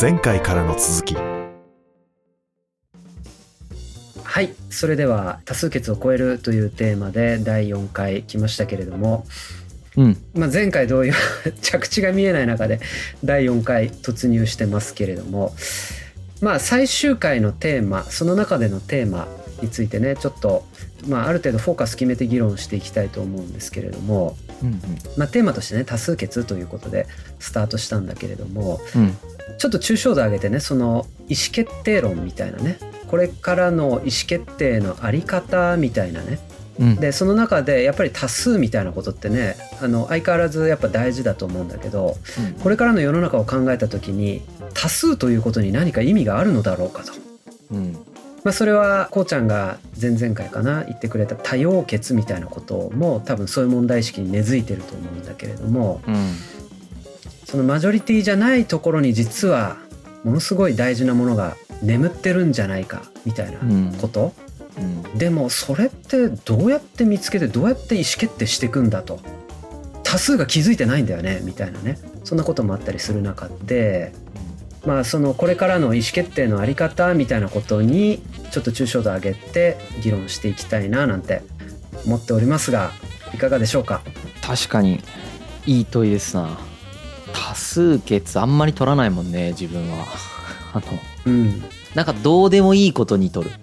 前回からの続きはいそれでは多数決を超えるというテーマで第4回来ましたけれども、うん。まあ、前回同様 着地が見えない中で第4回突入してますけれどもまあ最終回のテーマその中でのテーマについてねちょっと、まあ、ある程度フォーカス決めて議論していきたいと思うんですけれども、うんまあ、テーマとしてね多数決ということでスタートしたんだけれどもうん。うん。ちょっと抽象度上げてねその意思決定論みたいなねこれからの意思決定のあり方みたいなねうん。でその中でやっぱり多数みたいなことってねあの相変わらずやっぱ大事だと思うんだけどこれからの世の中を考えた時に多数ということに何か意味があるのだろうかと。うん。まあ、それはこうちゃんが前々回かな言ってくれた多様決みたいなことも多分そういう問題意識に根付いてると思うんだけれどもうん。そのマジョリティじゃないところに実はものすごい大事なものが眠ってるんじゃないかみたいなこと、うん。でもそれってどうやって見つけてどうやって意思決定していくんだと多数が気づいてないんだよねみたいなねそんなこともあったりする中でまあそのこれからの意思決定のあり方みたいなことにちょっと抽象度上げて議論していきたいななんて思っておりますがいかがでしょうか？確かに、いい問いですな。多数決あんまり取らないもんね、自分は。あの、うんなんかどうでもいいことに取る。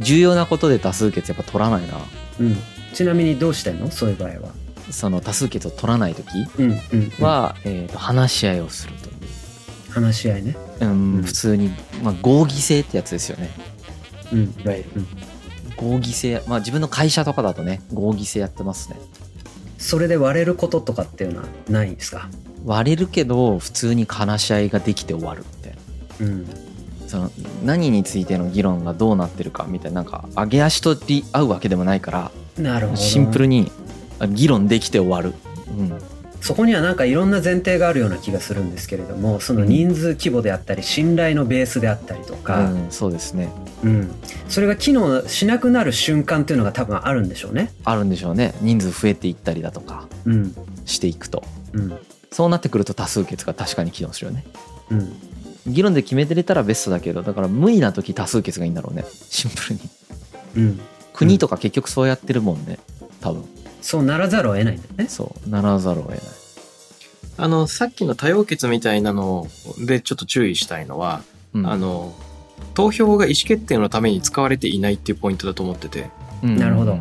重要なことで多数決やっぱ取らないな。うんちなみにどうしてんの？そういう場合はその多数決を取らない時うんうん、うん、は、えーと話し合いをする。話し合いねうん、うん普通に、まあ、合議制ってやつですよね。うんいわゆるうん合議制。まあ自分の会社とかだとね、合議制やってますね。それで割れることとかっていうのはないんですか？割れるけど、普通に話し合いができて終わるみたいな。うんその何についての議論がどうなってるかみたいななんか上げ足取り合うわけでもないからなるほどシンプルにあ議論できて終わる、うん、そこにはなんかいろんな前提があるような気がするんですけれどもその人数規模であったり信頼のベースであったりとか、うん、そうですね。うん。それが機能しなくなる瞬間っていうのが多分あるんでしょうね。あるんでしょうね。人数増えていったりだとかうん。していくと。うん。そうなってくると多数決が確かに機能するよね。うん。議論で決めてれたらベストだけどだから無理な時多数決がいいんだろうね。シンプルに。うん、国とか結局そうやってるもんね。多分そうならざるを得ないんだよね。そうならざるを得ない。あの、さっきの多様決みたいなのでちょっと注意したいのは、うん。あの、投票が意思決定のために使われていないっていうポイントだと思ってて、うん。なるほど。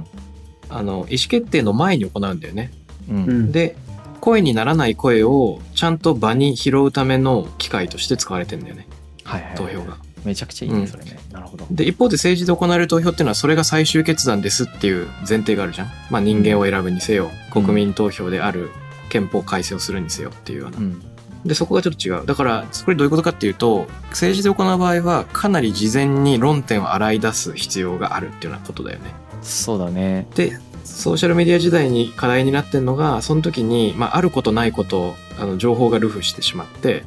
あの、意思決定の前に行うんだよね。うん。うん、で、声にならない声をちゃんと場に拾うための機会として使われてんだよね、はいはいはい。投票が。めちゃくちゃいいねそれね、なるほどで、一方で政治で行われる投票っていうのはそれが最終決断ですっていう前提があるじゃん。まあ人間を選ぶにせよ、うん国民投票である憲法改正をするにせよっていうようなう。んで、そこがちょっと違う。だから、これどういうことかっていうと、政治で行う場合は、かなり事前に論点を洗い出す必要があるっていうようなことだよね。そうだねで、ソーシャルメディア時代に課題になってるのが、その時に、まあ、あることないこと、あの、情報がルフしてしまって、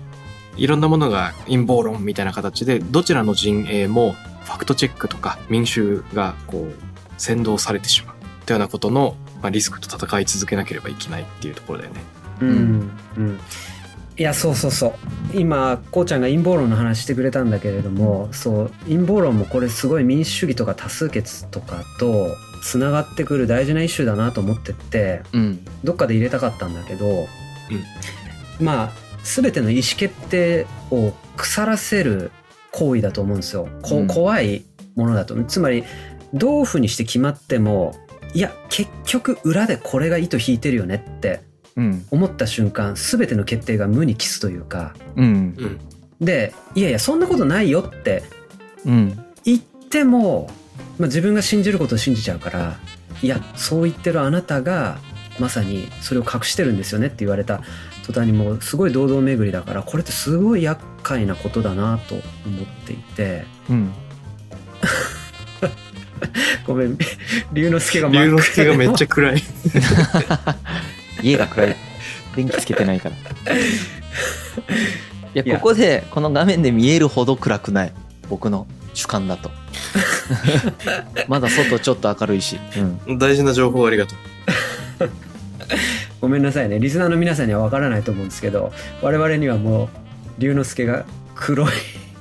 いろんなものが陰謀論みたいな形で、どちらの陣営もファクトチェックとか民衆がこう、先導されてしまう。というようなことの、まあ、リスクと戦い続けなければいけないっていうところだよね。うん。うん。いやそうそうそう。今こうちゃんが陰謀論の話してくれたんだけれどもそう陰謀論もこれすごい民主主義とか多数決とかとつながってくる大事なイシューだなと思ってってうん。どっかで入れたかったんだけど、まあ全ての意思決定を腐らせる行為だと思うんですよ。こうん。怖いものだと。つまりどういうふうにして決まってもいや結局裏でこれが糸引いてるよねってうん。思った瞬間全ての決定が無に帰すというか。うん。うん。でいやいやそんなことないよってうん。言っても、まあ、自分が信じることを信じちゃうからいやそう言ってるあなたがまさにそれを隠してるんですよねって言われた途端にもうすごい堂々巡りだからこれってすごい厄介なことだなと思っていて。うん。ごめん。龍之介が 龍之介がめっちゃゃ暗い。家が暗い。電気つけてないから。いや。いやここでこの画面で見えるほど暗くない。僕の主観だと。まだ外ちょっと明るいし、うん、大事な情報ありがとう。ごめんなさいね。リスナーの皆さんには分からないと思うんですけど我々にはもう龍之介が黒い。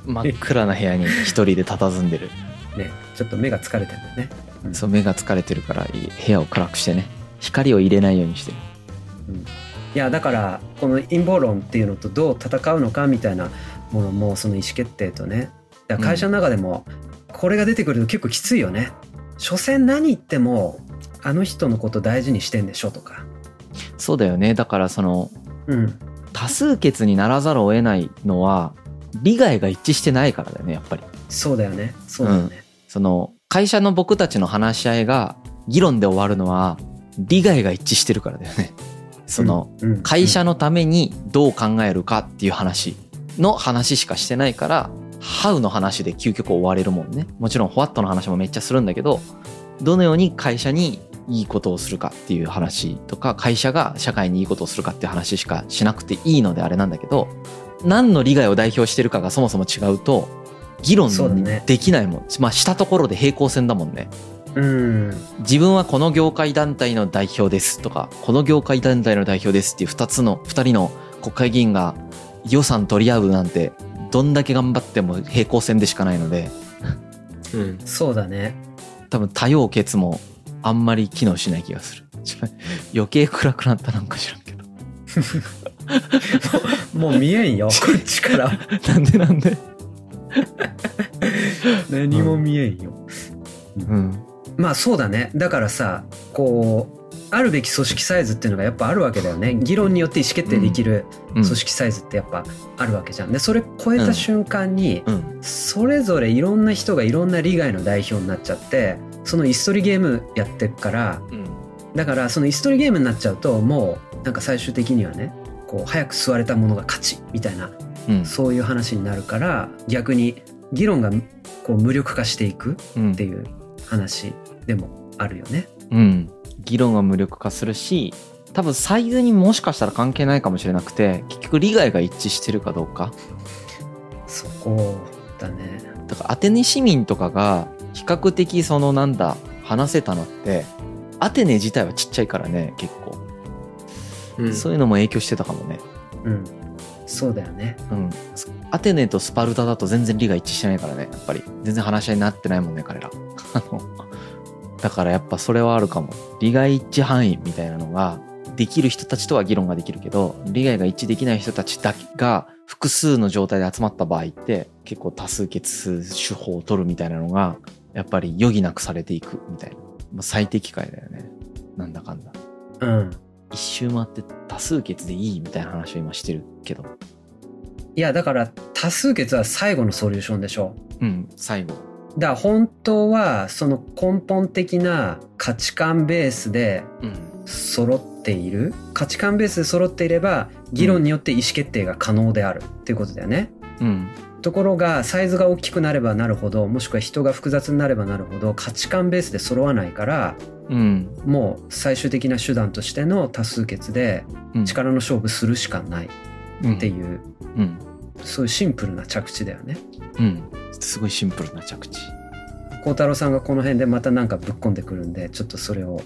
真っ暗な部屋に一人で佇んでる。ねちょっと目が疲れてるんだよね。そう目が疲れてるから部屋を暗くしてね。光を入れないようにしてる。いやだからこの陰謀論っていうのとどう戦うのかみたいなものもその意思決定とね。会社の中でもこれが出てくると結構きついよね。所詮何言ってもあの人のこと大事にしてんでしょとか。そうだよね。だからそのうん。多数決にならざるを得ないのは利害が一致してないからだよねやっぱり。そうだよね。そうだよね。その会社の僕たちの話し合いが議論で終わるのは利害が一致してるからだよね。そのうん、会社のためにどう考えるかっていう話の話しかしてないから「How」の話で究極終われるもんね。もちろん「What」の話もめっちゃするんだけどどのように会社にいいことをするかっていう話とか会社が社会にいいことをするかっていう話しかしなくていいのであれなんだけど何の利害を代表してるかがそもそも違うと議論できないもん、まあしたところで平行線だもんねうん。自分はこの業界団体の代表ですとかこの業界団体の代表ですっていう2つの2人の国会議員が予算取り合うなんてどんだけ頑張っても平行線でしかないのでうん。そうだね。多分多様決もあんまり機能しない気がする余計暗くなったなんか知らんけど もう見えんよ。こっちから。なんでなんで？何も見えんよ。うんまあそうだね。だからさ、こう、あるべき組織サイズっていうのがやっぱあるわけだよね。議論によって意思決定できるうん組織サイズってやっぱあるわけじゃん。で、それ超えた瞬間に、うんそれぞれいろんな人がいろんな利害の代表になっちゃって、その椅子取りゲームやってっから、うんだからその椅子取りゲームになっちゃうと、もうなんか最終的にはね、こう早く座れたものが勝ちみたいな、うんそういう話になるから、逆に議論がこう無力化していくうんっていう話でもあるよね。うん、議論が無力化するし多分サイズにもしかしたら関係ないかもしれなくて結局利害が一致してるかどうかそこだね。だからアテネ市民とかが比較的そのなんだ話せたのってアテネ自体はちっちゃいからね結構、うん。そういうのも影響してたかもねうん。そうだよね。うんアテネとスパルタだと全然利害一致してないからねやっぱり全然話し合いになってないもんね彼ら だからやっぱそれはあるかも利害一致範囲みたいなのができる人たちとは議論ができるけど利害が一致できない人たちだけが複数の状態で集まった場合って結構多数決手法を取るみたいなのがやっぱり余儀なくされていくみたいな、まあ、最適解だよね。なんだかんだ。うん。一周回って多数決でいいみたいな話を今してるけど。いや、だから多数決は最後のソリューションでしょ。う。ん最後。だから本当はその根本的な価値観ベースでうん。揃っている。価値観ベースで揃っていれば議論によって意思決定が可能であるっていうことだよね。うんところがサイズが大きくなればなるほどもしくは人が複雑になればなるほど価値観ベースで揃わないからうん。もう最終的な手段としての多数決でうん。力の勝負するしかないっていう、うん。そういうシンプルな着地だよね。うん。すごいシンプルな着地。孝太郎さんがこの辺でまたなんかぶっ込んでくるんでちょっとそれを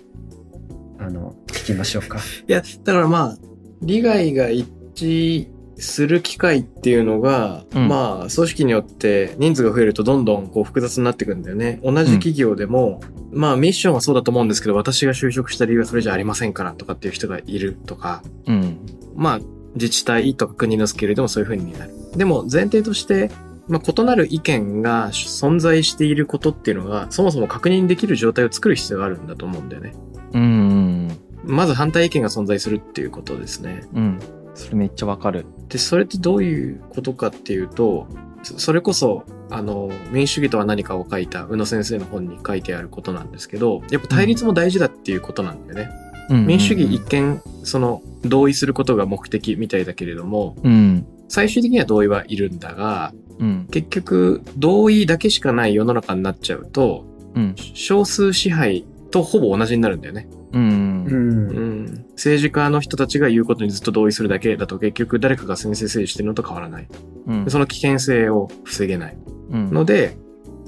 あの聞きましょうか。いや、だからまあ、利害が一致する機会っていうのが、うんまあ、組織によって人数が増えるとどんどんこう複雑になってくるんだよね。同じ企業でも、まあミッションはそうだと思うんですけど、私が就職した理由はそれじゃありませんからとかっていう人がいるとか、うんまあ、自治体とか国のスケールでもそういう風になる。でも前提として、まあ、異なる意見が存在していることっていうのが、そもそも確認できる状態を作る必要があるんだと思うんだよね。うんうんまず反対意見が存在するっていうことですね。うんそれめっちゃわかる。で、それってどういうことかっていうと、そそれこそ、あの、民主主義とは何かを書いた宇野先生の本に書いてあることなんですけど、やっぱ対立も大事だっていうことなんだよね。民主主義一見、その、同意することが目的みたいだけれども、うん。最終的には同意はいるんだが、うん。結局、同意だけしかない世の中になっちゃうと、うん。少数支配とほぼ同じになるんだよね。うんうんうん。政治家の人たちが言うことにずっと同意するだけだと結局誰かが先制政治してるのと変わらない。うんその危険性を防げない。うんので、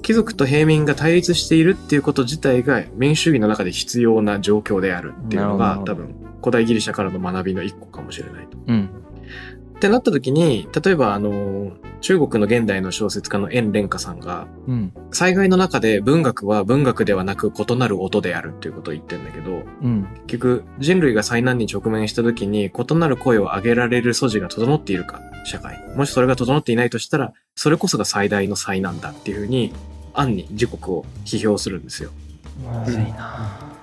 貴族と平民が対立しているっていうこと自体が民主主義の中で必要な状況であるっていうのが多分古代ギリシャからの学びの一個かもしれないと。うんってなった時に、例えばあの、中国の現代の小説家の円蓮華さんが、うん。災害の中で文学は文学ではなく異なる音であるっていうことを言ってるんだけど、うん。結局人類が災難に直面した時に異なる声を上げられる素地が整っているか、社会。もしそれが整っていないとしたら、それこそが最大の災難だっていうふうに、暗に自国を批評するんですよ。まずいな。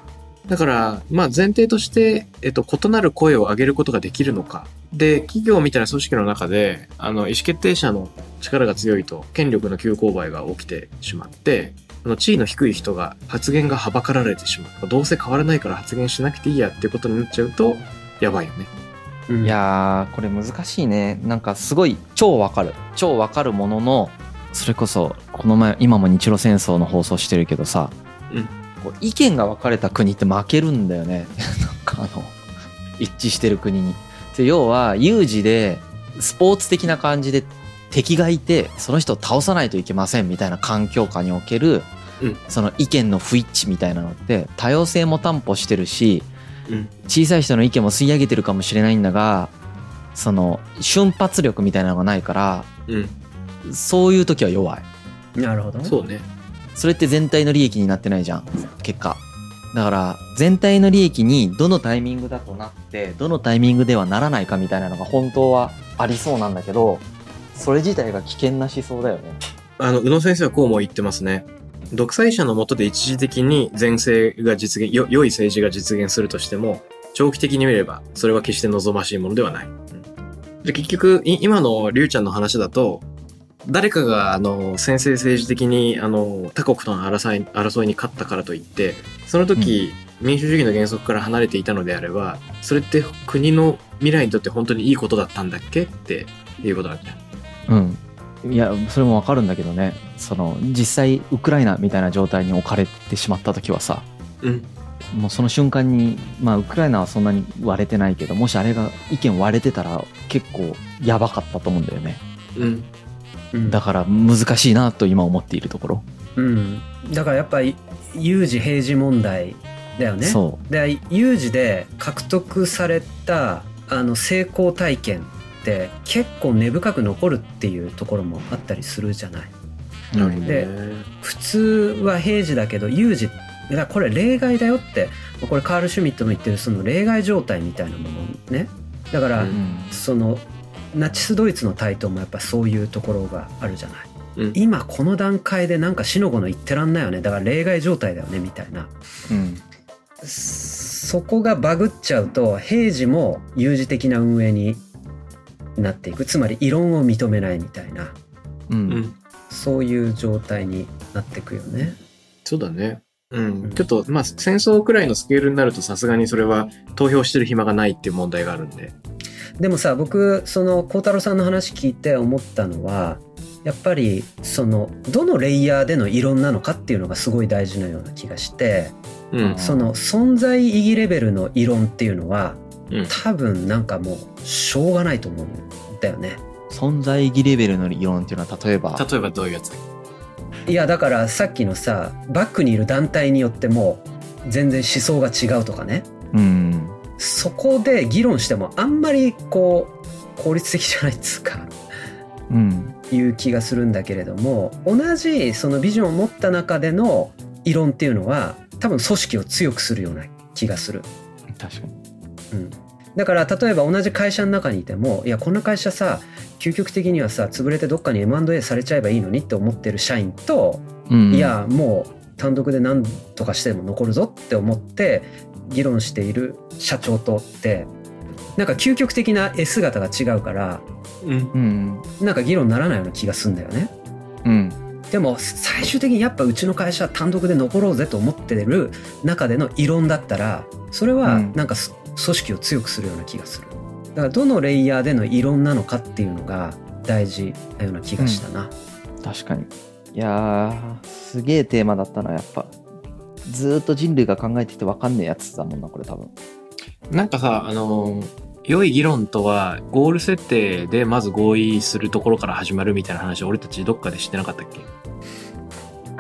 だから、まあ前提として、えっと、異なる声を上げることができるのか。で、企業みたいな組織の中で、あの、意思決定者の力が強いと、権力の急勾配が起きてしまって、あの、地位の低い人が発言がはばかられてしまう。どうせ変わらないから発言しなくていいやっていうことになっちゃうと、やばいよね。うんいやーこれ難しいねなんかすごい超わかる超わかるもののそれこそこの前今も日露戦争の放送してるけどさ、うんこう意見が分かれた国って負けるんだよね なんかあの一致してる国にで要は有事でスポーツ的な感じで敵がいてその人を倒さないといけませんみたいな環境下における、うんその意見の不一致みたいなのって多様性も担保してるしうん。小さい人の意見も吸い上げてるかもしれないんだがその瞬発力みたいなのがないからうん。そういう時は弱いなるほどそうね。それって全体の利益になってないじゃん結果だから全体の利益にどのタイミングだとなってどのタイミングではならないかみたいなのが本当はありそうなんだけどそれ自体が危険な思想だよねあの、宇野先生はこうも言ってますね。独裁者の下で一時的に前世が実現、よ良い政治が実現するとしても、長期的に見れば、それは決して望ましいものではない。うんで、結局、今のリュウちゃんの話だと、誰かが、あの、先制政治的に、あの、他国との争い争いに勝ったからといって、その時、民主主義の原則から離れていたのであれば、それって国の未来にとって本当にいいことだったんだっけ？っていうことなんじゃん。うんいやそれもわかるんだけどねその実際ウクライナみたいな状態に置かれてしまった時はさうん。もうその瞬間にまあウクライナはそんなに割れてないけどもしあれが意見割れてたら結構やばかったと思うんだよねうん。うん。だから難しいなと今思っているところ、うん、だからやっぱり有事平時問題だよね。そで有事で獲得されたあの成功体験って結構根深く残るっていうところもあったりするじゃない。うう、なるほどね。普通は平時だけど有事だこれ例外だよってこれカール・シュミットの言ってるその例外状態みたいなものね。だから、うんうん。そのナチスドイツの台頭もやっぱそういうところがあるじゃない、うん今この段階でなんか死の子の言ってらんないよねだから例外状態だよねみたいなうんそこがバグっちゃうと平時も有事的な運営になっていくつまり異論を認めないみたいなうんうん。そういう状態になっていくよね。そうだね。うん。ちょっと、まあ、戦争くらいのスケールになるとさすがにそれは投票してる暇がないっていう問題があるんで。でもさ僕その孝太郎さんの話聞いて思ったのはやっぱりそのどのレイヤーでの異論なのかっていうのがすごい大事なような気がしてうん。その存在意義レベルの異論っていうのはうん。多分なんかもうしょうがないと思うんだよね。存在意義レベルの理論っていうのは例えば例えばどういうやつ？いやだからさっきのさバックにいる団体によっても全然思想が違うとかねうんそこで議論してもあんまりこう効率的じゃないっつうかうん。いう気がするんだけれども同じそのビジョンを持った中での異論っていうのは多分組織を強くするような気がする。確かに。うん。だから例えば同じ会社の中にいてもいやこんな会社さ究極的にはさ潰れてどっかに M&A されちゃえばいいのにって思ってる社員とうん。いやもう単独で何とかしても残るぞって思って議論している社長とってなんか究極的な絵姿が違うからうん。うんなんか議論にならないような気がするんだよね。うんでも最終的にやっぱうちの会社は単独で残ろうぜと思ってる中での異論だったらそれはうんなんかす組織を強くするような気がする。だからどのレイヤーでの異論なのかっていうのが大事なような気がしたな。確かにいやーすげえテーマだったなやっぱずーっと人類が考えてきて分かんねえやつだもんなこれ多分。なんかさ、あのー良い議論とは、ゴール設定でまず合意するところから始まるみたいな話、俺たちどっかでしてなかったっけ？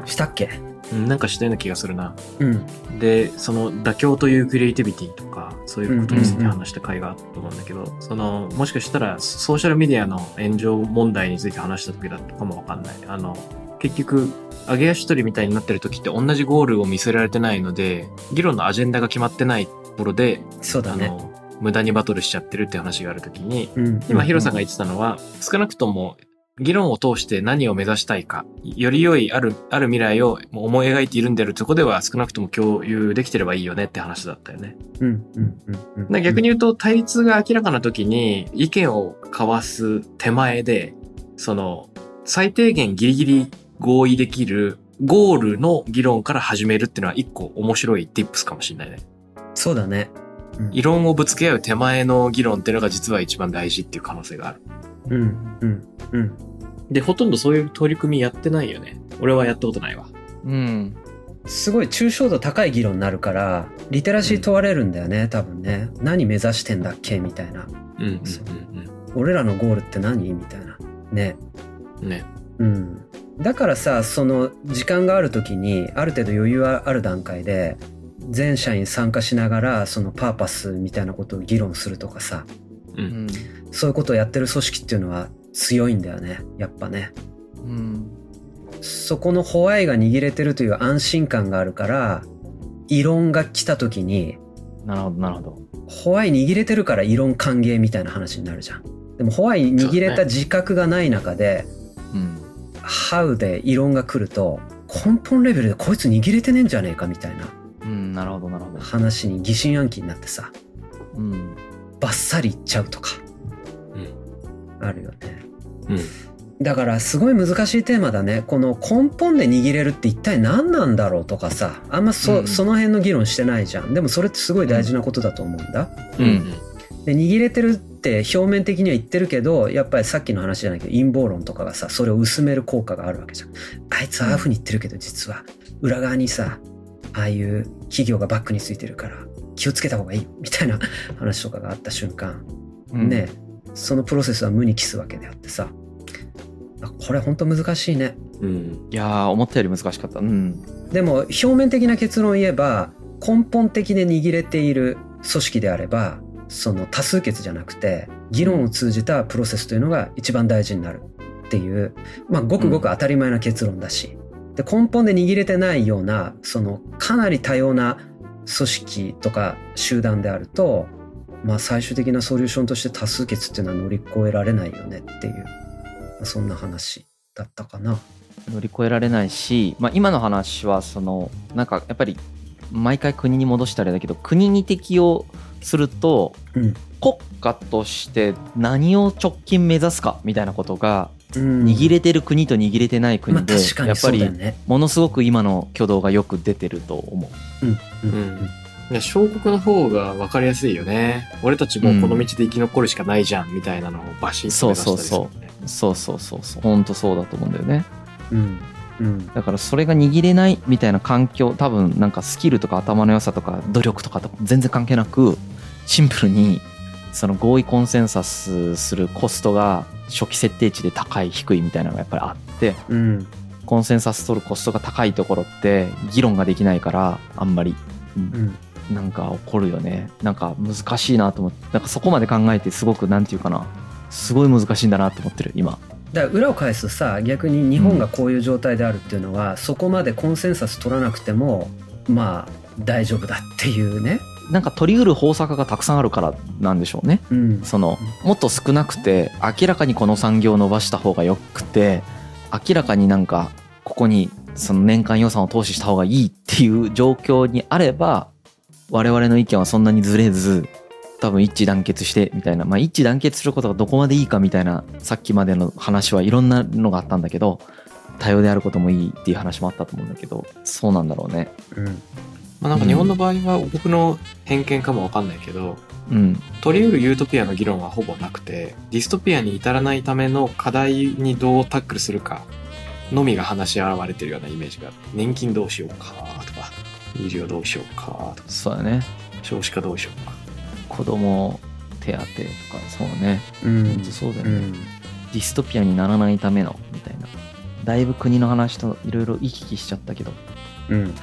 したっけ？うんなんかしたような気がするな。うん。で、その妥協というクリエイティビティとか、そういうことについてうんうんうん話した回があったと思うんだけど、その、もしかしたらソーシャルメディアの炎上問題について話した時だったかもわかんない。あの、結局、上げ足取りみたいになってる時って同じゴールを見せられてないので、議論のアジェンダが決まってないところで、そうだね。あの、無駄にバトルしちゃってるって話がある時に、うん今ヒロさんが言ってたのは、少なくとも議論を通して何を目指したいか、より良いある、ある未来を思い描いているんであるとこでは少なくとも共有できてればいいよねって話だったよね。うんうんうん逆に言うと対立が明らかな時に意見を交わす手前で、その最低限ギリギリ合意できるゴールの議論から始めるっていうのは一個面白い tips かもしれないね。そうだねうん異論をぶつけ合う手前の議論っていうのが実は一番大事っていう可能性がある。うんうんうんで、ほとんどそういう取り組みやってないよね。俺はやったことないわ。うんすごい抽象度高い議論になるからリテラシー問われるんだよね多分ね何目指してんだっけみたいなうんうんそう俺らのゴールって何？みたいなねうんうん。ね。うんだからさその時間がある時にある程度余裕ある段階で全社員参加しながらそのパーパスみたいなことを議論するとかさ。う。うん。んそういうことをやってる組織っていうのは強いんだよね。やっぱね。うん。そこのホワイが握れてるという安心感があるから異論が来た時になるほどなるほど。ホワイ握れてるから異論歓迎みたいな話になるじゃん。でもホワイ握れた自覚がない中でうんハウで異論が来ると根本レベルでこいつ握れてねえんじゃねえかみたいな。うんなるほどなるほど。話に疑心暗鬼になってさうん。バッサリいっちゃうとかうん。あるよね。うん。だからすごい難しいテーマだね。この根本で握れるって一体何なんだろうとかさあんまそ,、うん。その辺の議論してないじゃん。でもそれってすごい大事なことだと思うんだ、うんうん。で握れてるって表面的には言ってるけどやっぱりさっきの話じゃないけど陰謀論とかがさそれを薄める効果があるわけじゃん。あいつはああいうふうに言ってるけど実は裏側にさああいう企業がバックについてるから気をつけた方がいいみたいな 話とかがあった瞬間うん。ねそのプロセスは無に帰すわけであってさあこれ本当難しいね。うん。いやー思ったより難しかった。うん。でも表面的な結論を言えば根本的で握れている組織であればその多数決じゃなくて議論を通じたプロセスというのが一番大事になるっていうまあごくごく当たり前な結論だし、で根本で握れてないようなそのかなり多様な組織とか集団であるとまあ最終的なソリューションとして多数決っていうのは乗り越えられないよねっていう、まあそんな話だったかな。乗り越えられないし、まあ、今の話はそのなんかやっぱり毎回国に戻したりだけど国に適用するとうん国家として何を直近目指すかみたいなことがうん握れてる国と握れてないま国であ確かにやっぱり。ものすごく今の挙動がよく出てると思う。うんうんうんいや、小国の方が分かりやすいよね。俺たちもうこの道で生き残るしかないじゃん、みたいなのをバシッと目指したりするよね。そうそうそうそう本当そうだと思うんだよね。うんうん。だからそれが握れないみたいな環境多分なんかスキルとか頭の良さとか努力とかと全然関係なくシンプルにその合意コンセンサスするコストが初期設定値で高い低いみたいなのがやっぱりあってうん。コンセンサス取るコストが高いところって議論ができないからあんまりうんなんか起こるよね。なんか難しいなと思ってなんかそこまで考えてすごくなんていうかなすごい難しいんだなと思ってる今だから裏を返すとさ逆に日本がこういう状態であるっていうのは、そこまでコンセンサス取らなくてもまあ大丈夫だっていうね。なんか取り得る方策がたくさんあるからなんでしょうね。うん。そのもっと少なくて明らかにこの産業を伸ばした方がよくて明らかになんかここにその年間予算を投資した方がいいっていう状況にあれば我々の意見はそんなにずれず多分一致団結してみたいな。まあ一致団結することがどこまでいいかみたいなさっきまでの話はいろんなのがあったんだけど多様であることもいいっていう話もあったと思うんだけどそうなんだろうね。うん。まあなんか日本の場合は僕の偏見かもわかんないけど、うん。取り得るユートピアの議論はほぼなくて、ディストピアに至らないための課題にどうタックルするかのみが話し合われてるようなイメージが。年金どうしようかとか、医療どうしようかとか、そうだね。少子化どうしようか。子供手当とかそうね。うん。本当そうだよね、うん。ディストピアにならないためのみたいな。だいぶ国の話といろいろ行き来しちゃったけど。うん。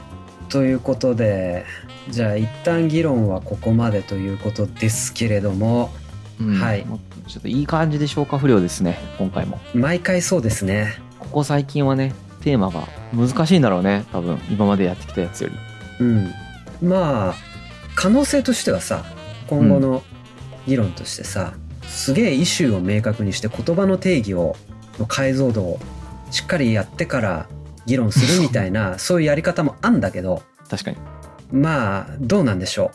ということでじゃあ一旦議論はここまでということですけれどもうん。はい。ちょっといい感じで消化不良ですね今回も。毎回そうですね。ここ最近はねテーマが難しいんだろうね多分。今までやってきたやつより。うん。まあ可能性としてはさ今後の議論としてさ、すげえイシューを明確にして言葉の定義をの解像度をしっかりやってから議論するみたいな そういうやり方もあんだけど確かに。まあどうなんでしょ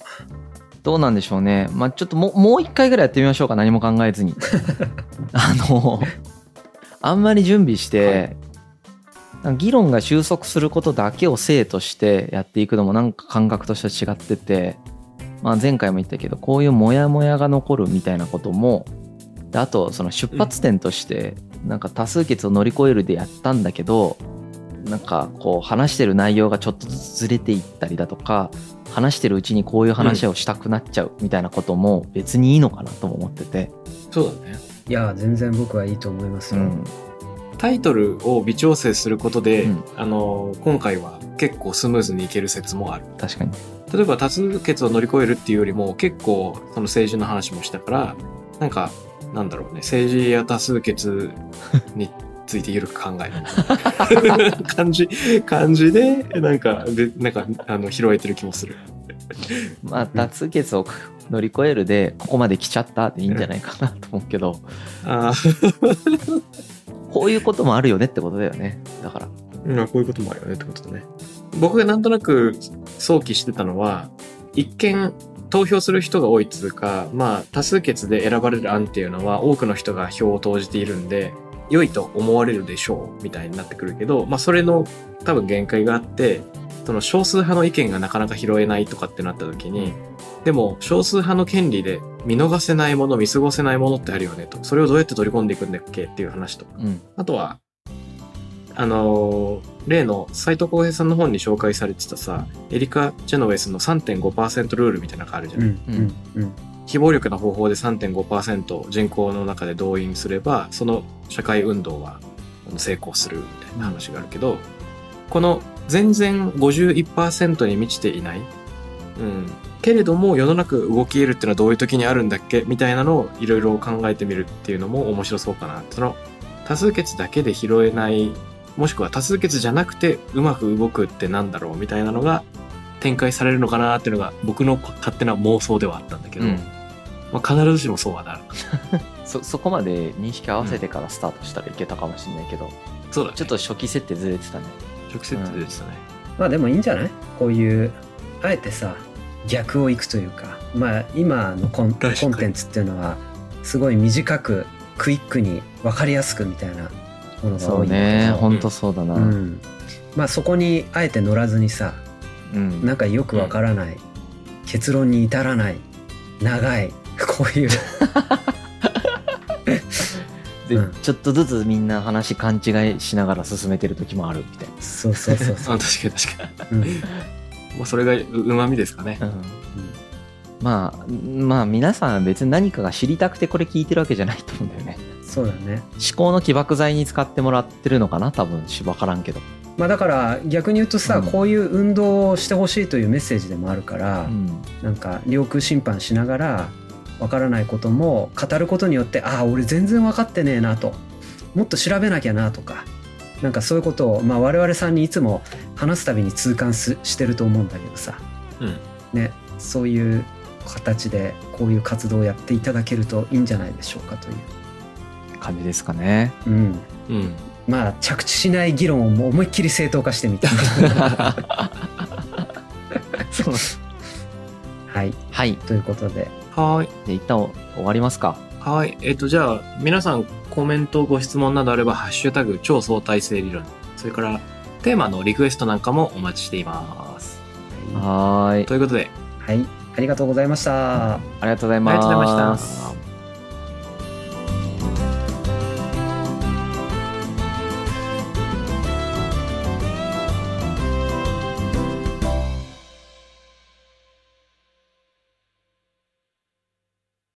どうなんでしょうね。まあちょっともうもう一回ぐらいやってみましょうか何も考えずに。あのあんまり準備して、なんか議論が収束することだけを正としてやっていくのもなんか感覚としては違ってて、まあ、前回も言ったけどこういうモヤモヤが残るみたいなこともであとその出発点としてなんか多数決を乗り越えるでやったんだけどなんかこう話してる内容がちょっとずつずれていったりだとか話してるうちにこういう話をしたくなっちゃうみたいなことも別にいいのかなとも思ってて、そうだね。ういや全然僕はいいと思いますよ、うん、タイトルを微調整することで、うん。あの、今回は結構スムーズにいける説もある。確かに。例えば多数決を乗り越えるっていうよりも結構その政治の話もしたからなんかなんだろうね政治や多数決について緩く考える 感じ感じでなんかでなんかあの拾えてる気もする。まあ多数決を乗り越えるでここまで来ちゃったでいいんじゃないかなと思うけど。あこういうこともあるよねってことだよね。だからあこういうこともあるよねってことだね。僕がなんとなく想起してたのは一見投票する人が多いっつうかまあ多数決で選ばれる案っていうのは多くの人が票を投じているんで良いと思われるでしょうみたいになってくるけどまあそれの多分限界があってその少数派の意見がなかなか拾えないとかってなった時にでも少数派の権利で見逃せないもの見過ごせないものってあるよねと。それをどうやって取り込んでいくんだっけっていう話と。かうん。あとは、あのー例の斉藤浩平さんの本に紹介されてたさ、エリカ・ジェノウェスの3.5%ルールみたいなのがあるじゃん。うんうん非暴力な方法で3.5%人口の中で動員すれば、その社会運動は成功するみたいな話があるけど、この全然51%に満ちていない、うん、けれども世の中動き得るっていうのはどういう時にあるんだっけみたいなのをいろいろ考えてみるっていうのも面白そうかな。その多数決だけで拾えない、もしくは多数決じゃなくてうまく動くってなんだろうみたいなのが展開されるのかなっていうのが僕の勝手な妄想ではあったんだけど、うんまあ、必ずしもそうはなる。そそこまで認識合わせてからスタートしたらいけたかもしれないけど、そうだね。ちょっと初期設定ずれてたね直接出てたね。まあでもいいんじゃない？こういうあえてさ逆をいくというかまあ今のコンコンテンツっていうのはすごい短くクイックに分かりやすくみたいなものがそう多いね。ほん。とそうだな。うん、まあそこにあえて乗らずにさうん。なんかよくわからない、結論に至らない長いこういう。で、うん。ちょっとずつみんな話勘違いしながら進めてる時もあるみたいそうそうそうそあう、確かに確かうん。に。もうそれがううまみですかね。な、うん。まあまあ皆さん別に何かが知りたくてこれ聞いてるわけじゃないと思うんだよねそうだね。思考の起爆剤に使ってもらってるのかな？多分し分からんけど、まあだから逆に言うとさ、うん。こういう運動をしてほしいというメッセージでもあるから、うん。なんか領空侵犯しながらわからないことも語ることによってああ俺全然分かってねえなと。もっと調べなきゃなとかなんかそういうことを、まあ、我々さんにいつも話すたびに痛感すしてると思うんだけどさ、うん。ね、そういう形でこういう活動をやっていただけるといいんじゃないでしょうかという、感じですかねうん、うん。まあ着地しない議論をもう思いっきり正当化してみた そうはいはいということではーい。で一旦終わりますかはい。えっ、と、じゃあ、皆さんコメント、ご質問などあれば、ハッシュタグ、超相対性理論。それから、テーマのリクエストなんかもお待ちしています。はいということで、い、はい、ありがとうございました。ありがとうございますありがとうございました。